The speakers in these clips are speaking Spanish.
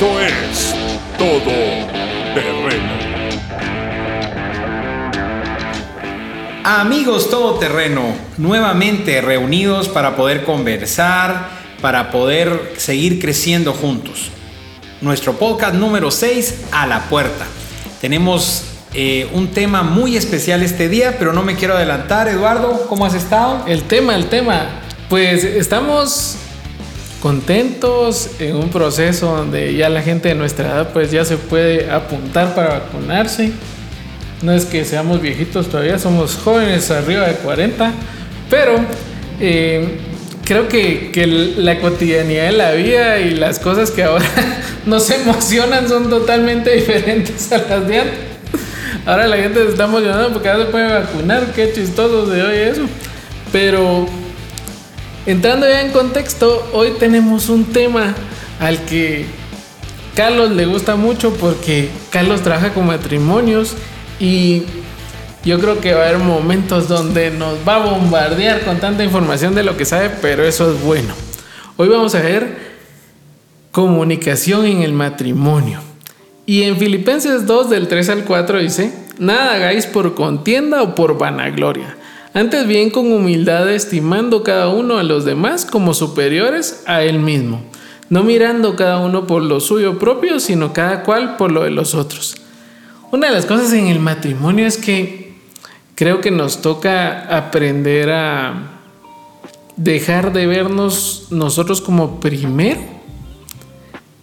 Esto es Todo Terreno. Amigos todoterreno, nuevamente reunidos para poder conversar, para poder seguir creciendo juntos. Nuestro podcast número 6 a la puerta. Tenemos eh, un tema muy especial este día, pero no me quiero adelantar. Eduardo, ¿cómo has estado? El tema, el tema. Pues estamos contentos en un proceso donde ya la gente de nuestra edad pues ya se puede apuntar para vacunarse. No es que seamos viejitos todavía, somos jóvenes arriba de 40, pero eh, creo que, que, la cotidianidad de la vida y las cosas que ahora nos emocionan son totalmente diferentes a las de antes. Ahora la gente se está emocionando porque ya se puede vacunar, qué chistoso se oye eso. Pero entrando ya en contexto, hoy tenemos un tema al que Carlos le gusta mucho porque Carlos trabaja con matrimonios y yo creo que va a haber momentos donde nos va a bombardear con tanta información de lo que sabe, pero eso es bueno. Hoy vamos a ver comunicación en el matrimonio. Y en Filipenses 2 del 3 al 4 dice, nada hagáis por contienda o por vanagloria. Antes bien con humildad estimando cada uno a los demás como superiores a él mismo, no mirando cada uno por lo suyo propio, sino cada cual por lo de los otros. Una de las cosas en el matrimonio es que creo que nos toca aprender a dejar de vernos nosotros como primero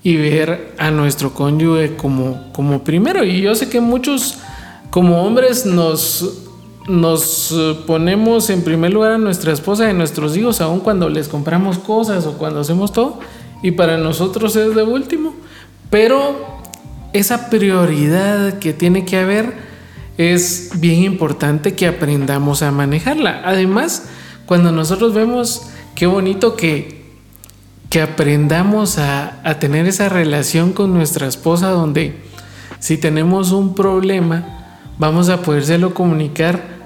y ver a nuestro cónyuge como, como primero. Y yo sé que muchos como hombres nos, nos ponemos en primer lugar a nuestra esposa y a nuestros hijos, aun cuando les compramos cosas o cuando hacemos todo, y para nosotros es de último. Pero esa prioridad que tiene que haber es bien importante que aprendamos a manejarla. Además, cuando nosotros vemos qué bonito que que aprendamos a, tener esa relación con nuestra esposa donde si tenemos un problema vamos a podérselo comunicar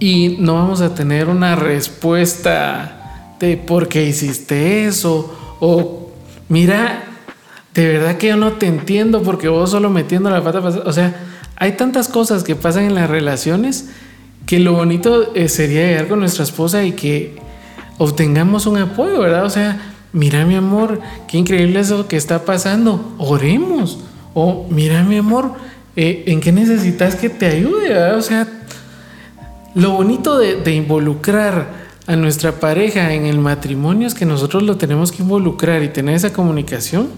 y no vamos a tener una respuesta de por qué hiciste eso o mira, de verdad que yo no te entiendo porque vos solo metiendo la pata, o sea, hay tantas cosas que pasan en las relaciones que lo bonito eh, sería llegar con nuestra esposa y que obtengamos un apoyo, ¿verdad? O sea, mira mi amor, qué increíble eso que está pasando, oremos. O mira mi amor, eh, ¿en qué necesitas que te ayude? O sea, lo bonito de, involucrar a nuestra pareja en el matrimonio es que nosotros lo tenemos que involucrar y tener esa comunicación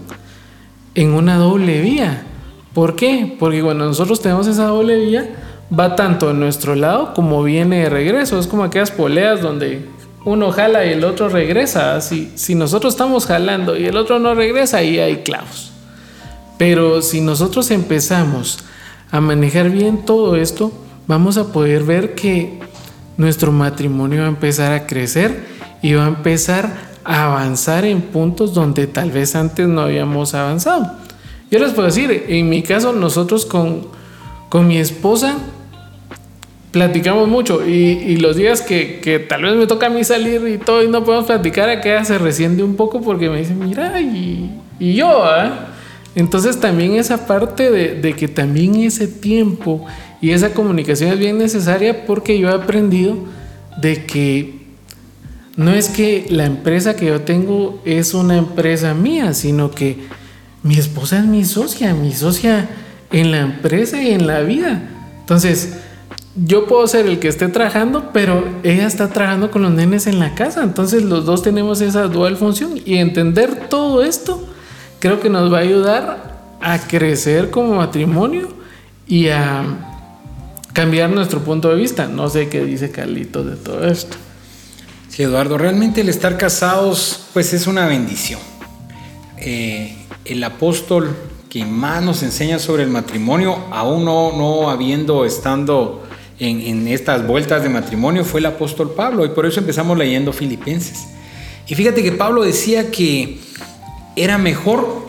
en una doble vía. ¿Por qué? Porque cuando nosotros tenemos esa doble vía, va tanto en nuestro lado como viene de regreso. Es como aquellas poleas donde uno jala y el otro regresa. Si, si nosotros estamos jalando y el otro no regresa, ahí hay clavos. Pero si nosotros empezamos a manejar bien todo esto, vamos a poder ver que nuestro matrimonio va a empezar a crecer y va a empezar a avanzar en puntos donde tal vez antes no habíamos avanzado. Yo les puedo decir, en mi caso nosotros con, con mi esposa platicamos mucho y, los días que, tal vez me toca a mí salir y todo y no podemos platicar, acá se resiente un poco porque me dice, mira, y, yo, ¿ah? Entonces también esa parte de, de, que también ese tiempo y esa comunicación es bien necesaria porque yo he aprendido de que no es que la empresa que yo tengo es una empresa mía, sino que mi esposa es mi socia, mi socia en la empresa y en la vida. Entonces, yo puedo ser el que esté trabajando, pero ella está trabajando con los nenes en la casa. Entonces los dos tenemos esa dual función y entender todo esto creo que nos va a ayudar a crecer como matrimonio y a cambiar nuestro punto de vista. No sé qué dice Carlito de todo esto. Sí, Eduardo, realmente el estar casados pues es una bendición. Eh, el apóstol que más nos enseña sobre el matrimonio, aún no, no habiendo estando en, estas vueltas de matrimonio fue el apóstol Pablo y por eso empezamos leyendo Filipenses. Y fíjate que Pablo decía que era mejor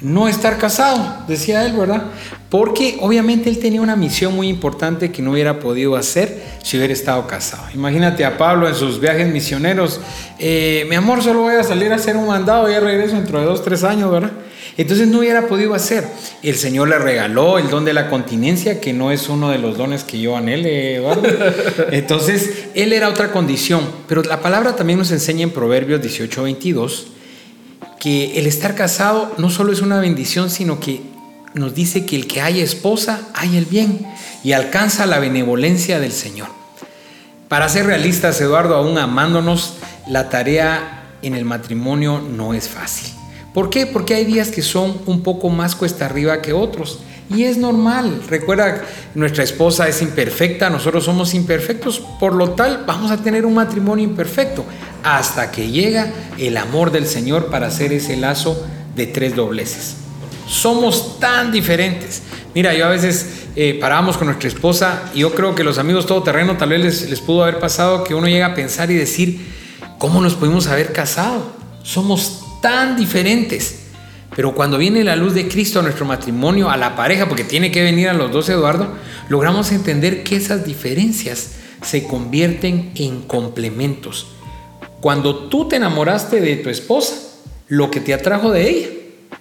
no estar casado, decía él, ¿verdad? Porque obviamente él tenía una misión muy importante que no hubiera podido hacer si hubiera estado casado. Imagínate a Pablo en sus viajes misioneros, eh, mi amor, solo voy a salir a hacer un mandado y ya regreso dentro de dos, tres años, ¿verdad? Entonces no hubiera podido hacer. El Señor le regaló el don de la continencia, que no es uno de los dones que yo anhele, Eduardo. Entonces, él era otra condición. Pero la palabra también nos enseña en Proverbios 18, 22, que el estar casado no solo es una bendición, sino que nos dice que el que haya esposa, haya el bien y alcanza la benevolencia del Señor. Para ser realistas, Eduardo, aún amándonos, la tarea en el matrimonio no es fácil. ¿Por qué? Porque hay días que son un poco más cuesta arriba que otros. Y es normal. Recuerda, nuestra esposa es imperfecta, nosotros somos imperfectos, por lo tal vamos a tener un matrimonio imperfecto hasta que llega el amor del Señor para hacer ese lazo de tres dobleces. Somos tan diferentes. Mira, yo a veces eh, parábamos con nuestra esposa y yo creo que los amigos todoterreno tal vez les, les pudo haber pasado que uno llega a pensar y decir, ¿cómo nos pudimos haber casado? Somos tan diferentes. Pero cuando viene la luz de Cristo a nuestro matrimonio, a la pareja, porque tiene que venir a los dos, Eduardo, logramos entender que esas diferencias se convierten en complementos. Cuando tú te enamoraste de tu esposa, lo que te atrajo de ella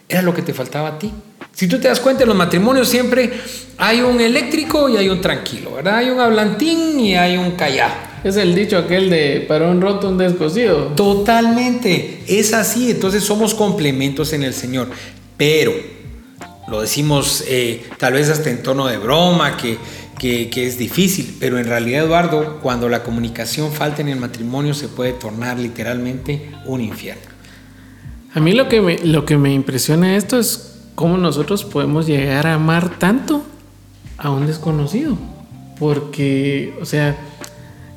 era lo que te faltaba a ti. Si tú te das cuenta, en los matrimonios siempre hay un eléctrico y hay un tranquilo, ¿verdad? Hay un hablantín y hay un callado. Es el dicho aquel de para un roto un descosido. Totalmente, es así, entonces somos complementos en el Señor, pero lo decimos eh, tal vez hasta en tono de broma, que, que, es difícil, pero en realidad Eduardo, cuando la comunicación falta en el matrimonio se puede tornar literalmente un infierno. A mí lo que me, lo que me impresiona esto es cómo nosotros podemos llegar a amar tanto a un desconocido, porque, o sea,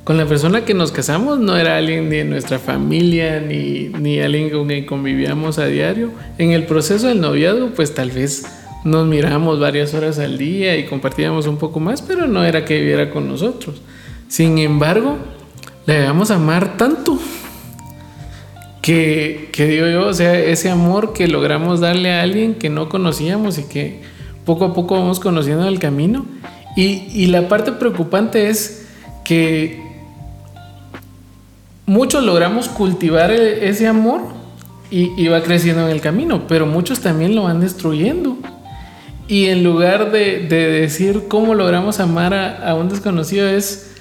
con la persona que nos casamos no era alguien de nuestra familia ni, ni alguien con quien convivíamos a diario. En el proceso del noviazgo, pues tal vez nos mirábamos varias horas al día y compartíamos un poco más, pero no era que viviera con nosotros. Sin embargo, le debemos amar tanto que, que digo yo, o sea, ese amor que logramos darle a alguien que no conocíamos y que poco a poco vamos conociendo el camino. Y, y la parte preocupante es que muchos logramos cultivar e-, ese amor y, va creciendo en el camino, pero muchos también lo van destruyendo. Y en lugar de, decir cómo logramos amar a, un desconocido, es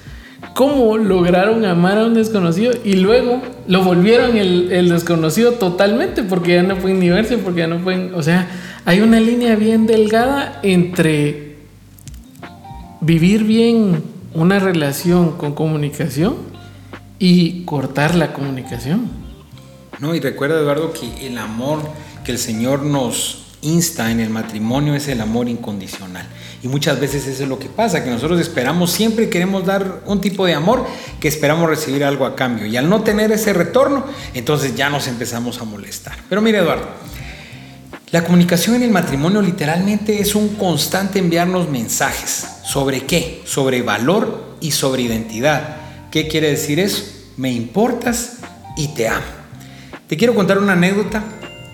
cómo lograron amar a un desconocido y luego lo volvieron el, el, desconocido totalmente porque ya no pueden ni verse, porque ya no pueden. O sea, hay una línea bien delgada entre vivir bien una relación con comunicación y cortar la comunicación. No, y recuerda Eduardo que el amor que el Señor nos insta en el matrimonio es el amor incondicional. Y muchas veces eso es lo que pasa, que nosotros esperamos, siempre queremos dar un tipo de amor que esperamos recibir algo a cambio. Y al no tener ese retorno, entonces ya nos empezamos a molestar. Pero mire Eduardo, la comunicación en el matrimonio literalmente es un constante enviarnos mensajes. ¿Sobre qué? Sobre valor y sobre identidad. ¿Qué quiere decir eso? Me importas y te amo. Te quiero contar una anécdota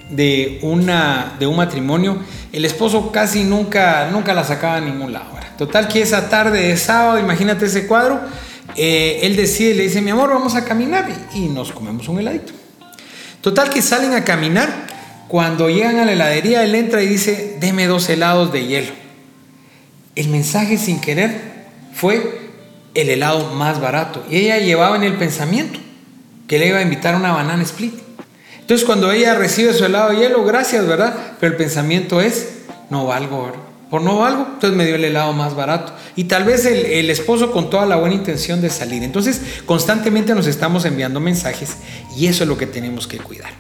de, una, de un matrimonio. El esposo casi nunca, nunca la sacaba a ningún lado. Total que esa tarde de sábado, imagínate ese cuadro, eh, él decide, le dice, mi amor, vamos a caminar y nos comemos un heladito. Total que salen a caminar, cuando llegan a la heladería, él entra y dice, deme dos helados de hielo. El mensaje sin querer fue, el helado más barato. Y ella llevaba en el pensamiento que le iba a invitar una banana split. Entonces cuando ella recibe su helado de hielo, gracias, ¿verdad? Pero el pensamiento es, no valgo, Por no valgo, entonces me dio el helado más barato. Y tal vez el, el, esposo con toda la buena intención de salir. Entonces constantemente nos estamos enviando mensajes y eso es lo que tenemos que cuidar.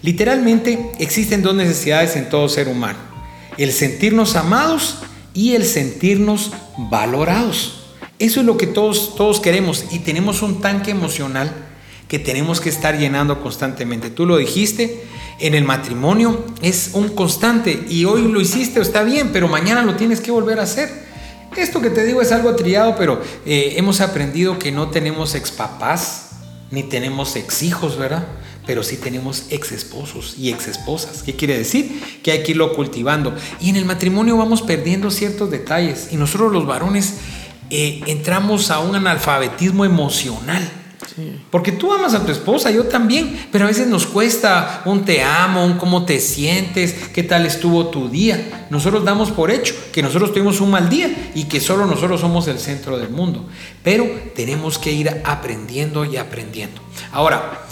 Literalmente existen dos necesidades en todo ser humano. El sentirnos amados y el sentirnos valorados. Eso es lo que todos, todos queremos y tenemos un tanque emocional que tenemos que estar llenando constantemente. Tú lo dijiste, en el matrimonio es un constante y hoy lo hiciste, está bien, pero mañana lo tienes que volver a hacer. Esto que te digo es algo triado, pero eh, hemos aprendido que no tenemos ex papás ni tenemos ex hijos, ¿verdad? Pero sí tenemos ex esposos y ex esposas. ¿Qué quiere decir? Que hay que irlo cultivando. Y en el matrimonio vamos perdiendo ciertos detalles y nosotros los varones eh, entramos a un analfabetismo emocional. Porque tú amas a tu esposa, yo también, pero a veces nos cuesta un te amo, un cómo te sientes, qué tal estuvo tu día. Nosotros damos por hecho que nosotros tuvimos un mal día y que solo nosotros somos el centro del mundo. Pero tenemos que ir aprendiendo y aprendiendo. Ahora,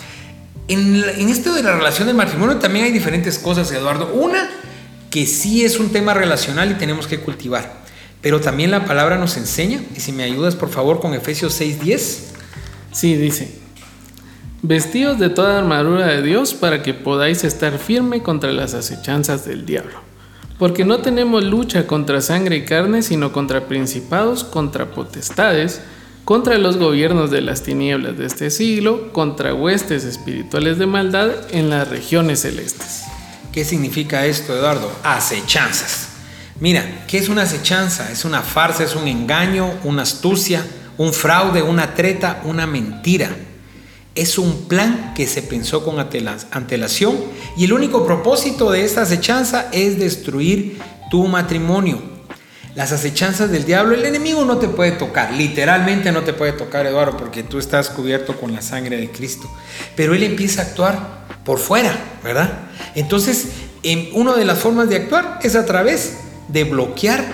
en, en esto de la relación del matrimonio también hay diferentes cosas, Eduardo. Una, que sí es un tema relacional y tenemos que cultivar. Pero también la palabra nos enseña, y si me ayudas por favor con Efesios 6:10. Sí, dice, vestidos de toda armadura de Dios para que podáis estar firme contra las acechanzas del diablo. Porque no tenemos lucha contra sangre y carne, sino contra principados, contra potestades, contra los gobiernos de las tinieblas de este siglo, contra huestes espirituales de maldad en las regiones celestes. ¿Qué significa esto, Eduardo? Acechanzas. Mira, ¿qué es una acechanza? Es una farsa, es un engaño, una astucia, un fraude, una treta, una mentira. Es un plan que se pensó con antelación y el único propósito de esta acechanza es destruir tu matrimonio. Las acechanzas del diablo, el enemigo no te puede tocar, literalmente no te puede tocar, Eduardo, porque tú estás cubierto con la sangre de Cristo. Pero él empieza a actuar por fuera, ¿verdad? Entonces, en una de las formas de actuar es a través de bloquear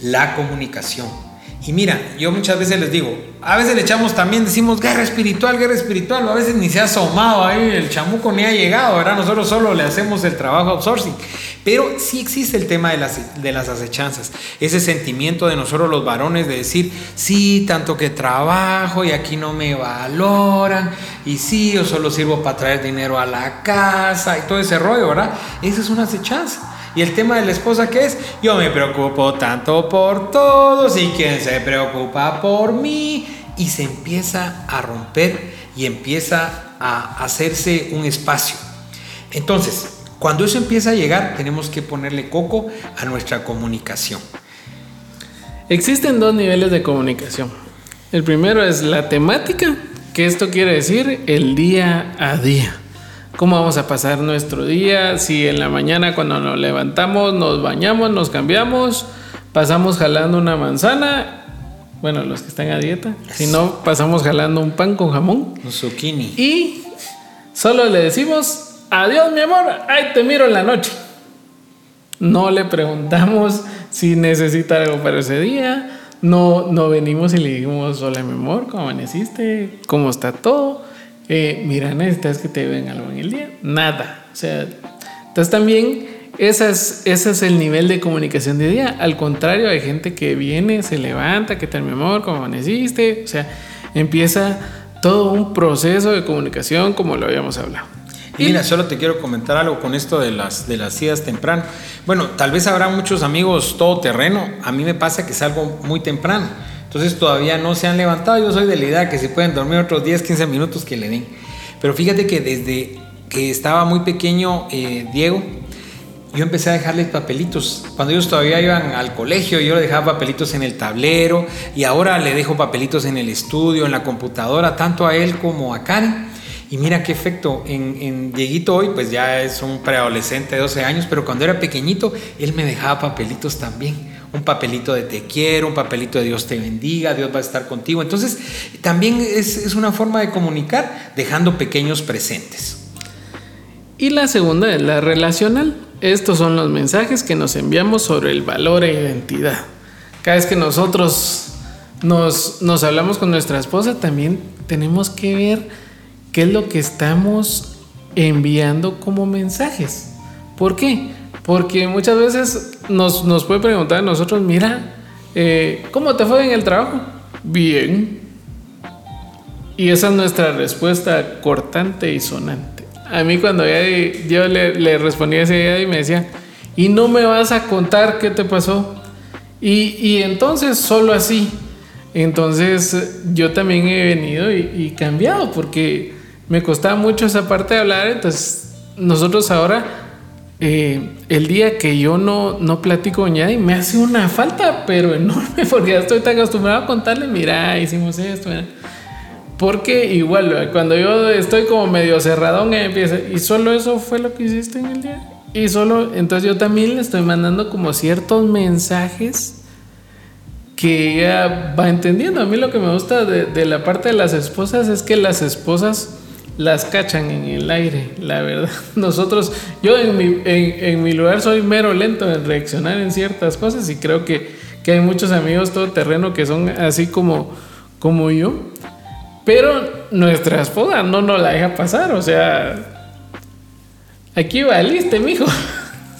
la comunicación. Y mira, yo muchas veces les digo, a veces le echamos también, decimos guerra espiritual, guerra espiritual, a veces ni se ha asomado ahí, el chamuco ni ha llegado, ¿verdad? Nosotros solo le hacemos el trabajo outsourcing. Pero sí existe el tema de las, de las acechanzas, ese sentimiento de nosotros los varones de decir, sí, tanto que trabajo y aquí no me valoran, y sí, yo solo sirvo para traer dinero a la casa y todo ese rollo, ¿verdad? Esa es una acechanza. Y el tema de la esposa que es, yo me preocupo tanto por todos y quién se preocupa por mí. Y se empieza a romper y empieza a hacerse un espacio. Entonces, cuando eso empieza a llegar, tenemos que ponerle coco a nuestra comunicación. Existen dos niveles de comunicación. El primero es la temática, que esto quiere decir el día a día cómo vamos a pasar nuestro día, si en la mañana cuando nos levantamos nos bañamos, nos cambiamos, pasamos jalando una manzana, bueno, los que están a dieta, si no, pasamos jalando un pan con jamón. Un zucchini. Y solo le decimos, adiós mi amor, ahí te miro en la noche. No le preguntamos si necesita algo para ese día. No, no venimos y le dijimos, hola mi amor, ¿cómo amaneciste? ¿Cómo está todo? Eh, mira, necesitas que te den algo en el día. Nada. O sea, entonces también ese es, el nivel de comunicación de día. Al contrario, hay gente que viene, se levanta, ¿qué tal mi amor? ¿Cómo amaneciste? O sea, empieza todo un proceso de comunicación como lo habíamos hablado. Y mira, solo te quiero comentar algo con esto de las, de las idas temprano. Bueno, tal vez habrá muchos amigos todo terreno. A mí me pasa que salgo muy temprano. Entonces todavía no se han levantado. Yo soy de la idea que si pueden dormir otros 10, 15 minutos que le den. Pero fíjate que desde que estaba muy pequeño eh, Diego, yo empecé a dejarles papelitos. Cuando ellos todavía iban al colegio, yo le dejaba papelitos en el tablero y ahora le dejo papelitos en el estudio, en la computadora, tanto a él como a Karen. Y mira qué efecto, en, en Dieguito hoy pues ya es un preadolescente de 12 años, pero cuando era pequeñito él me dejaba papelitos también un papelito de te quiero, un papelito de Dios te bendiga, Dios va a estar contigo. Entonces, también es, una forma de comunicar dejando pequeños presentes. Y la segunda es la relacional. Estos son los mensajes que nos enviamos sobre el valor e identidad. Cada vez que nosotros nos, nos hablamos con nuestra esposa, también tenemos que ver qué es lo que estamos enviando como mensajes. ¿Por qué? Porque muchas veces nos, nos puede preguntar a nosotros, mira, eh, ¿cómo te fue en el trabajo? Bien. Y esa es nuestra respuesta cortante y sonante. A mí cuando yo le, le respondí ese día y me decía, ¿y no me vas a contar qué te pasó? Y, y entonces solo así. Entonces yo también he venido y, y cambiado porque me costaba mucho esa parte de hablar. Entonces nosotros ahora eh, el día que yo no, no platico con nadie me hace una falta, pero enorme, porque ya estoy tan acostumbrado a contarle, mira, hicimos esto. Porque igual, cuando yo estoy como medio cerradón, empieza, y solo eso fue lo que hiciste en el día. Y solo, entonces yo también le estoy mandando como ciertos mensajes que ella va entendiendo. A mí lo que me gusta de, la parte de las esposas es que las esposas las cachan en el aire, la verdad. Nosotros, yo en mi, lugar soy mero lento en reaccionar en ciertas cosas y creo que, que hay muchos amigos todoterreno que son así como, como yo. Pero nuestra esposa no nos la deja pasar, o sea, aquí valiste, mijo.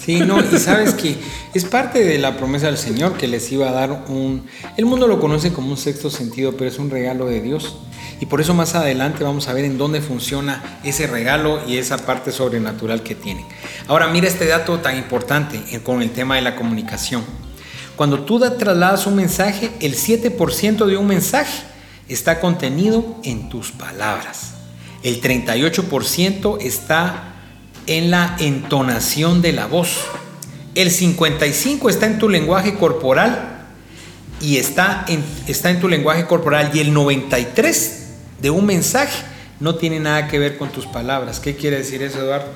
Sí, no, y sabes que es parte de la promesa del Señor que les iba a dar un... El mundo lo conoce como un sexto sentido, pero es un regalo de Dios. Y por eso más adelante vamos a ver en dónde funciona ese regalo y esa parte sobrenatural que tiene. Ahora mira este dato tan importante con el tema de la comunicación. Cuando tú trasladas un mensaje, el 7% de un mensaje está contenido en tus palabras. El 38% está en la entonación de la voz. El 55 está en tu lenguaje corporal y está en, está en tu lenguaje corporal y el 93 de un mensaje no tiene nada que ver con tus palabras. ¿Qué quiere decir eso, Eduardo?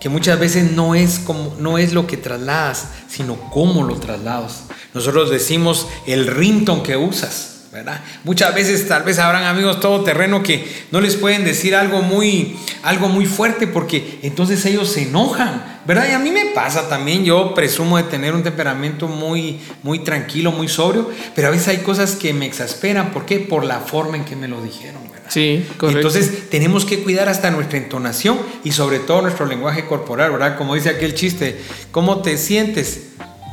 Que muchas veces no es, como, no es lo que trasladas, sino cómo lo trasladas. Nosotros decimos el rington que usas. Muchas veces tal vez habrán amigos todoterreno que no les pueden decir algo muy, algo muy fuerte porque entonces ellos se enojan, ¿verdad? Y a mí me pasa también, yo presumo de tener un temperamento muy, muy tranquilo, muy sobrio, pero a veces hay cosas que me exasperan, ¿por qué? Por la forma en que me lo dijeron, ¿verdad? Sí, correcto. Entonces tenemos que cuidar hasta nuestra entonación y sobre todo nuestro lenguaje corporal, ¿verdad? Como dice aquel chiste, ¿cómo te sientes?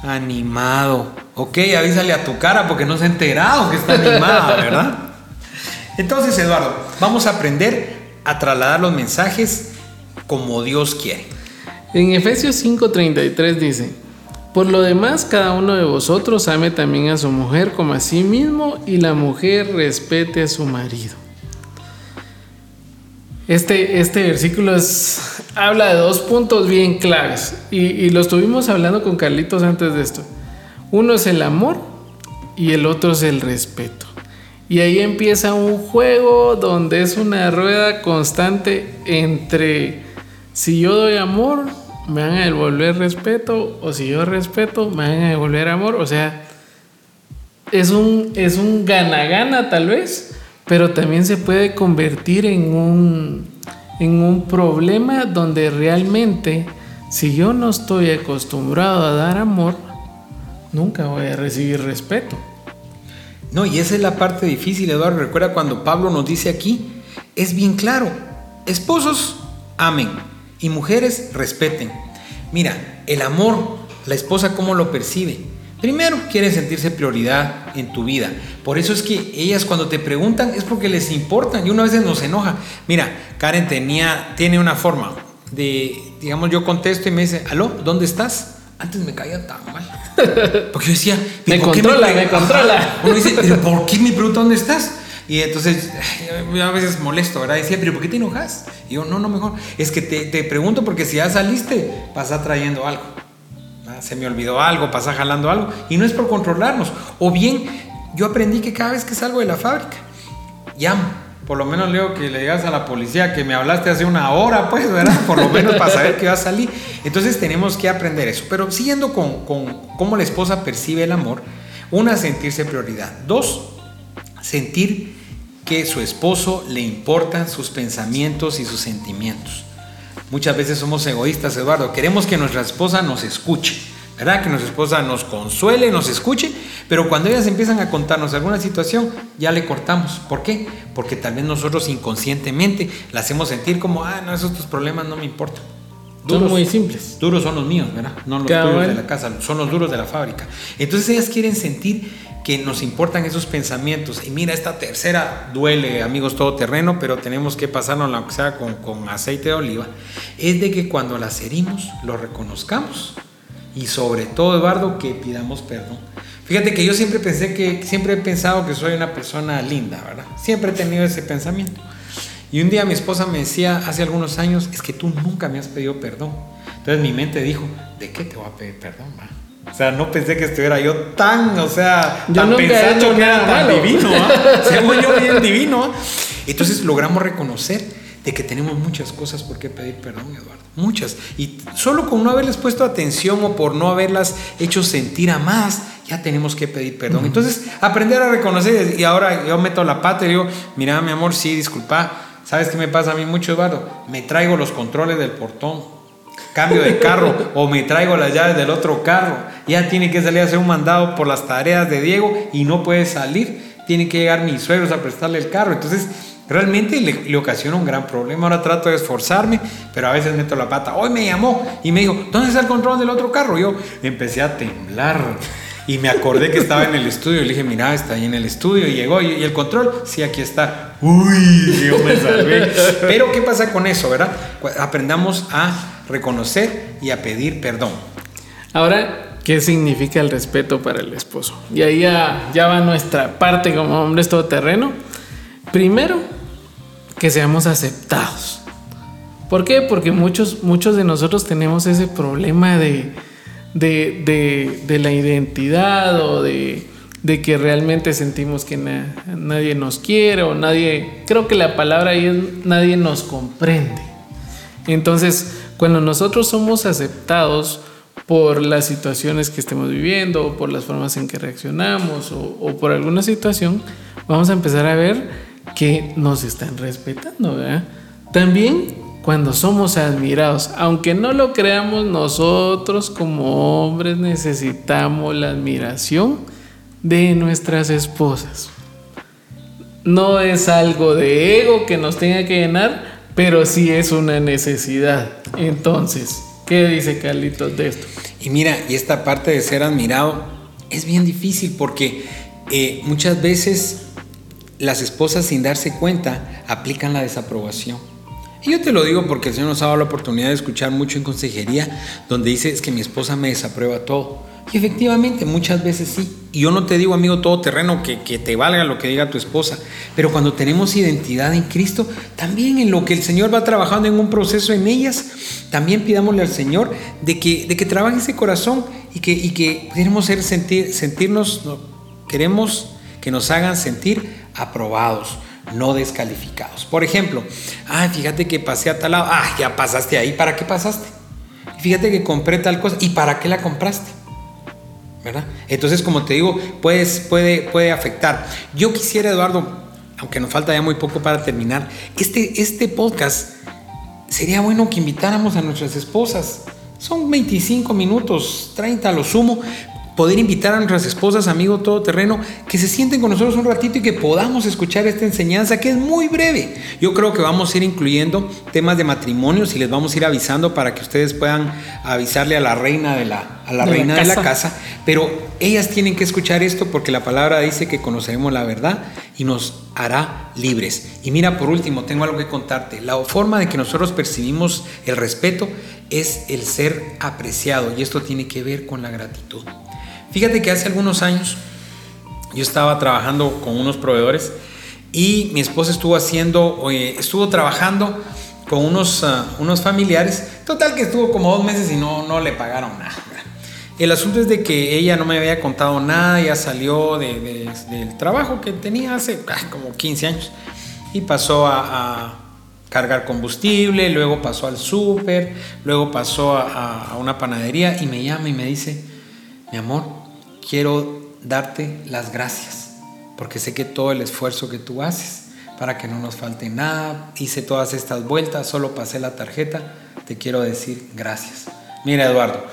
Animado. Ok, avísale a tu cara porque no se ha enterado que está animada, ¿verdad? Entonces, Eduardo, vamos a aprender a trasladar los mensajes como Dios quiere. En Efesios 5:33 dice, por lo demás, cada uno de vosotros ame también a su mujer como a sí mismo y la mujer respete a su marido. Este, este versículo habla de dos puntos bien claves y, y lo estuvimos hablando con Carlitos antes de esto. Uno es el amor y el otro es el respeto. Y ahí empieza un juego donde es una rueda constante entre si yo doy amor, me van a devolver respeto, o si yo respeto, me van a devolver amor. O sea, es un, es un gana-gana tal vez, pero también se puede convertir en un, en un problema donde realmente, si yo no estoy acostumbrado a dar amor, nunca voy a recibir respeto. No, y esa es la parte difícil, Eduardo. Recuerda cuando Pablo nos dice aquí, es bien claro, esposos amen y mujeres respeten. Mira, el amor, la esposa cómo lo percibe. Primero, quiere sentirse prioridad en tu vida. Por eso es que ellas cuando te preguntan es porque les importan y una vez nos enoja. Mira, Karen tenía, tiene una forma de, digamos, yo contesto y me dice, aló, ¿dónde estás? Antes me caía tan mal. Porque yo decía, me controla, me, controla. Uno dice, ¿pero por qué me pregunta dónde estás? Y entonces, a veces molesto, ¿verdad? Decía, ¿pero por qué te enojas? Y yo, no, no, mejor. Es que te, te pregunto porque si ya saliste, pasa trayendo algo se me olvidó algo, pasa jalando algo, y no es por controlarnos. O bien, yo aprendí que cada vez que salgo de la fábrica, llamo. Por lo menos leo que le digas a la policía que me hablaste hace una hora, pues, ¿verdad? Por lo menos para saber que va a salir. Entonces tenemos que aprender eso. Pero siguiendo con, con cómo la esposa percibe el amor, una, sentirse prioridad. Dos, sentir que su esposo le importan sus pensamientos y sus sentimientos. Muchas veces somos egoístas, Eduardo. Queremos que nuestra esposa nos escuche. ¿Verdad? Que nuestra esposa nos consuele, nos escuche, pero cuando ellas empiezan a contarnos alguna situación, ya le cortamos. ¿Por qué? Porque tal vez nosotros inconscientemente la hacemos sentir como, ah, no, esos tus problemas no me importan. son muy simples. Duros son los míos, ¿verdad? No los duros de la casa, son los duros de la fábrica. Entonces ellas quieren sentir que nos importan esos pensamientos. Y mira, esta tercera duele, amigos, todo terreno, pero tenemos que pasarnos, la sea con, con aceite de oliva. Es de que cuando las herimos, lo reconozcamos y sobre todo, Eduardo, que pidamos perdón. Fíjate que yo siempre pensé que, siempre he pensado que soy una persona linda, ¿verdad? Siempre he tenido ese pensamiento. Y un día mi esposa me decía hace algunos años, es que tú nunca me has pedido perdón. Entonces mi mente dijo, ¿de qué te voy a pedir perdón? O sea, no pensé que estuviera yo tan, o sea, yo tan pensando que era tan divino, ¿ah? Según yo, bien divino. ¿ah? Entonces logramos reconocer de que tenemos muchas cosas por qué pedir perdón, Eduardo. Muchas. Y solo con no haberles puesto atención o por no haberlas hecho sentir a más, ya tenemos que pedir perdón. Entonces, aprender a reconocer y ahora yo meto la pata y digo, mira, mi amor, sí, disculpa, ¿sabes qué me pasa a mí mucho, Eduardo? Me traigo los controles del portón, cambio de carro o me traigo las llaves del otro carro. Ya tiene que salir a hacer un mandado por las tareas de Diego y no puede salir. Tienen que llegar mis suegros a prestarle el carro. Entonces, realmente le, le, ocasiona un gran problema. Ahora trato de esforzarme, pero a veces meto la pata. Hoy me llamó y me dijo, ¿dónde está el control del otro carro? Yo empecé a temblar. Y me acordé que estaba en el estudio. Le dije, mira, está ahí en el estudio. Y llegó. ¿Y el control? Sí, aquí está. Uy, yo me salvé. Pero, ¿qué pasa con eso, verdad? Aprendamos a reconocer y a pedir perdón. Ahora, ¿qué significa el respeto para el esposo? Y ahí ya, ya va nuestra parte como hombres todoterreno. Primero, que seamos aceptados. ¿Por qué? Porque muchos, muchos de nosotros tenemos ese problema de de, la identidad o de, que realmente sentimos que na, nadie nos quiere o nadie, creo que la palabra ahí es nadie nos comprende. Entonces, cuando nosotros somos aceptados por las situaciones que estemos viviendo, o por las formas en que reaccionamos o, o por alguna situación, vamos a empezar a ver que nos están respetando. ¿verdad? También cuando somos admirados. Aunque no lo creamos, nosotros como hombres necesitamos la admiración de nuestras esposas. No es algo de ego que nos tenga que llenar, pero sí es una necesidad. Entonces, ¿qué dice Carlitos de esto? Y mira, y esta parte de ser admirado es bien difícil porque eh, muchas veces las esposas sin darse cuenta aplican la desaprobación. Y yo te lo digo porque el Señor nos ha dado la oportunidad de escuchar mucho en consejería, donde dice es que mi esposa me desaprueba todo. Y efectivamente, muchas veces sí. Y yo no te digo, amigo, todo terreno, que, que, te valga lo que diga tu esposa. Pero cuando tenemos identidad en Cristo, también en lo que el Señor va trabajando en un proceso en ellas, también pidámosle al Señor de que, de que trabaje ese corazón y que, y que queremos ser, sentir, sentirnos, queremos que nos hagan sentir aprobados no descalificados. Por ejemplo, ah, fíjate que pasé a tal lado, ah, ya pasaste ahí, ¿para qué pasaste? Fíjate que compré tal cosa, ¿y para qué la compraste? ¿Verdad? Entonces, como te digo, puedes, puede, puede afectar. Yo quisiera, Eduardo, aunque nos falta ya muy poco para terminar, este, este podcast sería bueno que invitáramos a nuestras esposas. Son 25 minutos, 30 a lo sumo, poder invitar a nuestras esposas, amigos todoterreno, que se sienten con nosotros un ratito y que podamos escuchar esta enseñanza que es muy breve. Yo creo que vamos a ir incluyendo temas de matrimonios y les vamos a ir avisando para que ustedes puedan avisarle a la reina de la, a la de reina la de la casa. Pero ellas tienen que escuchar esto porque la palabra dice que conoceremos la verdad y nos hará libres. Y mira, por último, tengo algo que contarte. La forma de que nosotros percibimos el respeto es el ser apreciado y esto tiene que ver con la gratitud. Fíjate que hace algunos años yo estaba trabajando con unos proveedores y mi esposa estuvo haciendo, estuvo trabajando con unos, uh, unos familiares. Total que estuvo como dos meses y no, no le pagaron nada. El asunto es de que ella no me había contado nada, ya salió de, de, del trabajo que tenía hace ah, como 15 años y pasó a, a cargar combustible, luego pasó al súper, luego pasó a, a una panadería y me llama y me dice, mi amor, quiero darte las gracias, porque sé que todo el esfuerzo que tú haces para que no nos falte nada, hice todas estas vueltas, solo pasé la tarjeta, te quiero decir gracias. Mira Eduardo,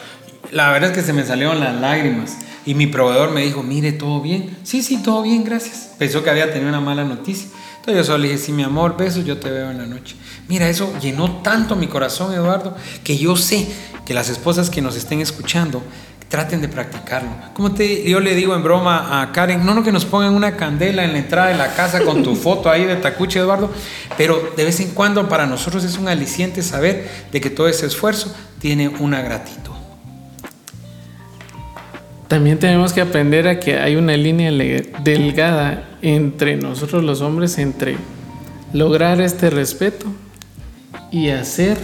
la verdad es que se me salieron las lágrimas y mi proveedor me dijo, mire, ¿todo bien? Sí, sí, todo bien, gracias. Pensó que había tenido una mala noticia. Entonces yo solo le dije, sí, mi amor, besos, yo te veo en la noche. Mira, eso llenó tanto mi corazón, Eduardo, que yo sé que las esposas que nos estén escuchando traten de practicarlo. Como te, yo le digo en broma a Karen, no, no que nos pongan una candela en la entrada de la casa con tu foto ahí de Tacuche, Eduardo, pero de vez en cuando para nosotros es un aliciente saber de que todo ese esfuerzo tiene una gratitud. También tenemos que aprender a que hay una línea delgada entre nosotros los hombres, entre lograr este respeto y hacer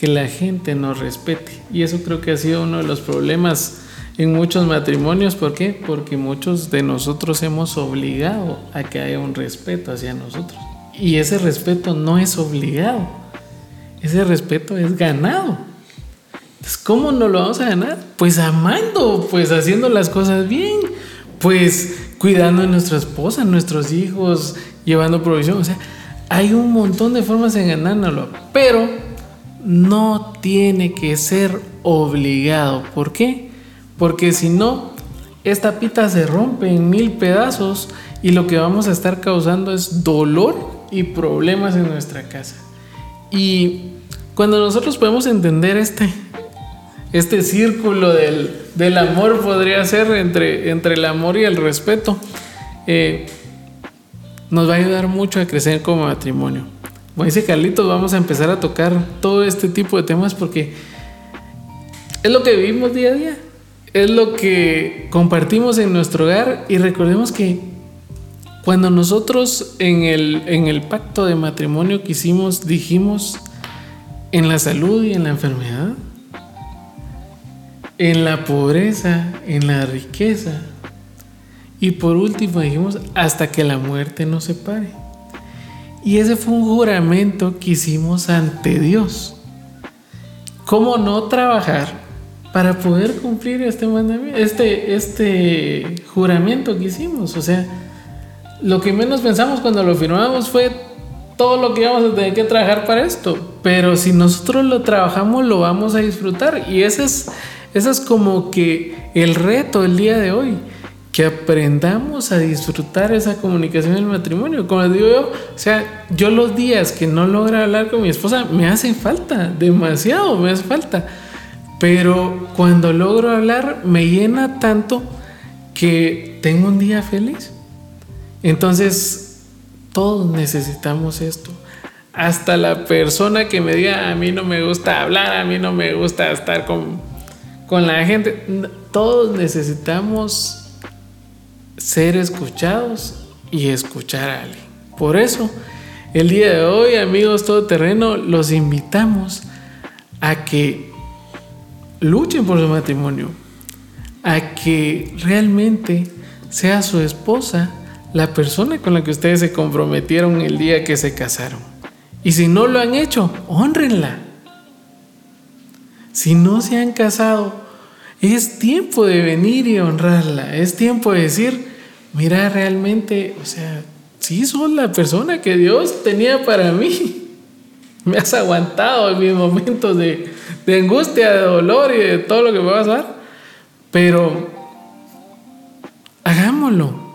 que la gente nos respete. Y eso creo que ha sido uno de los problemas en muchos matrimonios. ¿Por qué? Porque muchos de nosotros hemos obligado a que haya un respeto hacia nosotros. Y ese respeto no es obligado. Ese respeto es ganado. ¿Cómo no lo vamos a ganar? Pues amando, pues haciendo las cosas bien, pues cuidando de nuestra esposa, nuestros hijos, llevando provisión. O sea, hay un montón de formas de ganárnoslo, pero no tiene que ser obligado. ¿Por qué? Porque si no, esta pita se rompe en mil pedazos y lo que vamos a estar causando es dolor y problemas en nuestra casa. Y cuando nosotros podemos entender este, este círculo del, del amor, podría ser entre, entre el amor y el respeto, eh, nos va a ayudar mucho a crecer como matrimonio. Como dice Carlitos, vamos a empezar a tocar todo este tipo de temas porque es lo que vivimos día a día, es lo que compartimos en nuestro hogar y recordemos que cuando nosotros en el, en el pacto de matrimonio que hicimos dijimos en la salud y en la enfermedad, en la pobreza, en la riqueza, y por último dijimos, hasta que la muerte nos separe. Y ese fue un juramento que hicimos ante Dios. ¿Cómo no trabajar para poder cumplir este este, este juramento que hicimos? O sea, lo que menos pensamos cuando lo firmamos fue todo lo que íbamos a tener que trabajar para esto. Pero si nosotros lo trabajamos, lo vamos a disfrutar. Y ese es, ese es como que el reto el día de hoy que aprendamos a disfrutar esa comunicación en el matrimonio. Como les digo yo, o sea, yo los días que no logro hablar con mi esposa me hace falta, demasiado me hace falta. Pero cuando logro hablar me llena tanto que tengo un día feliz. Entonces, todos necesitamos esto. Hasta la persona que me diga, a mí no me gusta hablar, a mí no me gusta estar con, con la gente. Todos necesitamos ser escuchados y escuchar a alguien. Por eso, el día de hoy, amigos todoterreno, los invitamos a que luchen por su matrimonio, a que realmente sea su esposa la persona con la que ustedes se comprometieron el día que se casaron. Y si no lo han hecho, honrenla. Si no se han casado, es tiempo de venir y honrarla. Es tiempo de decir, mira, realmente, o sea, sí sos la persona que Dios tenía para mí. Me has aguantado en mis momentos de, angustia, de dolor y de todo lo que me va a pasar. Pero hagámoslo.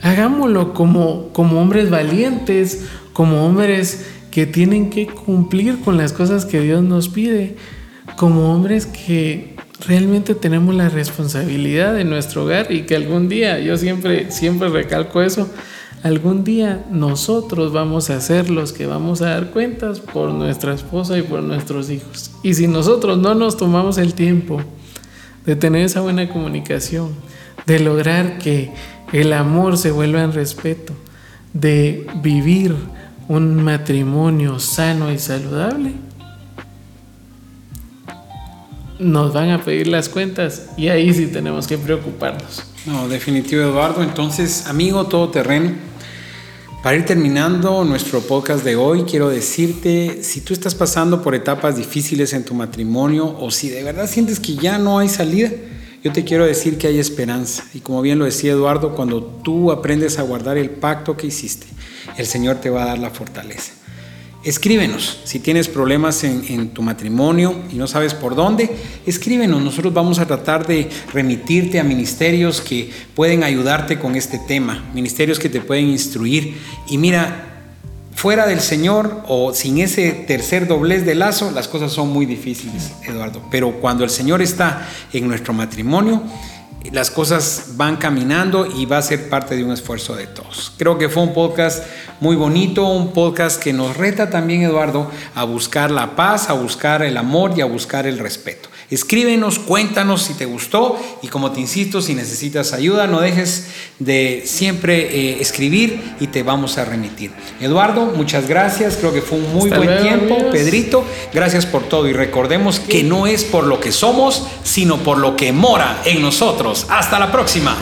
Hagámoslo como, como hombres valientes, como hombres que tienen que cumplir con las cosas que Dios nos pide, como hombres que realmente tenemos la responsabilidad de nuestro hogar y que algún día, yo siempre, siempre recalco eso, algún día nosotros vamos a ser los que vamos a dar cuentas por nuestra esposa y por nuestros hijos. Y si nosotros no nos tomamos el tiempo de tener esa buena comunicación, de lograr que el amor se vuelva en respeto, de vivir un matrimonio sano y saludable, nos van a pedir las cuentas y ahí sí tenemos que preocuparnos. No, definitivo Eduardo. Entonces, amigo todoterreno, para ir terminando nuestro podcast de hoy, quiero decirte, si tú estás pasando por etapas difíciles en tu matrimonio o si de verdad sientes que ya no hay salida, yo te quiero decir que hay esperanza. Y como bien lo decía Eduardo, cuando tú aprendes a guardar el pacto que hiciste, el Señor te va a dar la fortaleza. Escríbenos, si tienes problemas en, tu matrimonio y no sabes por dónde, escríbenos. Nosotros vamos a tratar de remitirte a ministerios que pueden ayudarte con este tema, ministerios que te pueden instruir. Y mira, fuera del Señor o sin ese tercer doblez de lazo, las cosas son muy difíciles, Eduardo. Pero cuando el Señor está en nuestro matrimonio, las cosas van caminando y va a ser parte de un esfuerzo de todos. Creo que fue un podcast muy bonito, un podcast que nos reta también, Eduardo, a buscar la paz, a buscar el amor y a buscar el respeto. Escríbenos, cuéntanos si te gustó y como te insisto, si necesitas ayuda, no dejes de siempre eh, escribir y te vamos a remitir. Eduardo, muchas gracias, creo que fue un muy buen tiempo. Pedrito, gracias por todo y recordemos que no es por lo que somos, sino por lo que mora en nosotros. Hasta la próxima.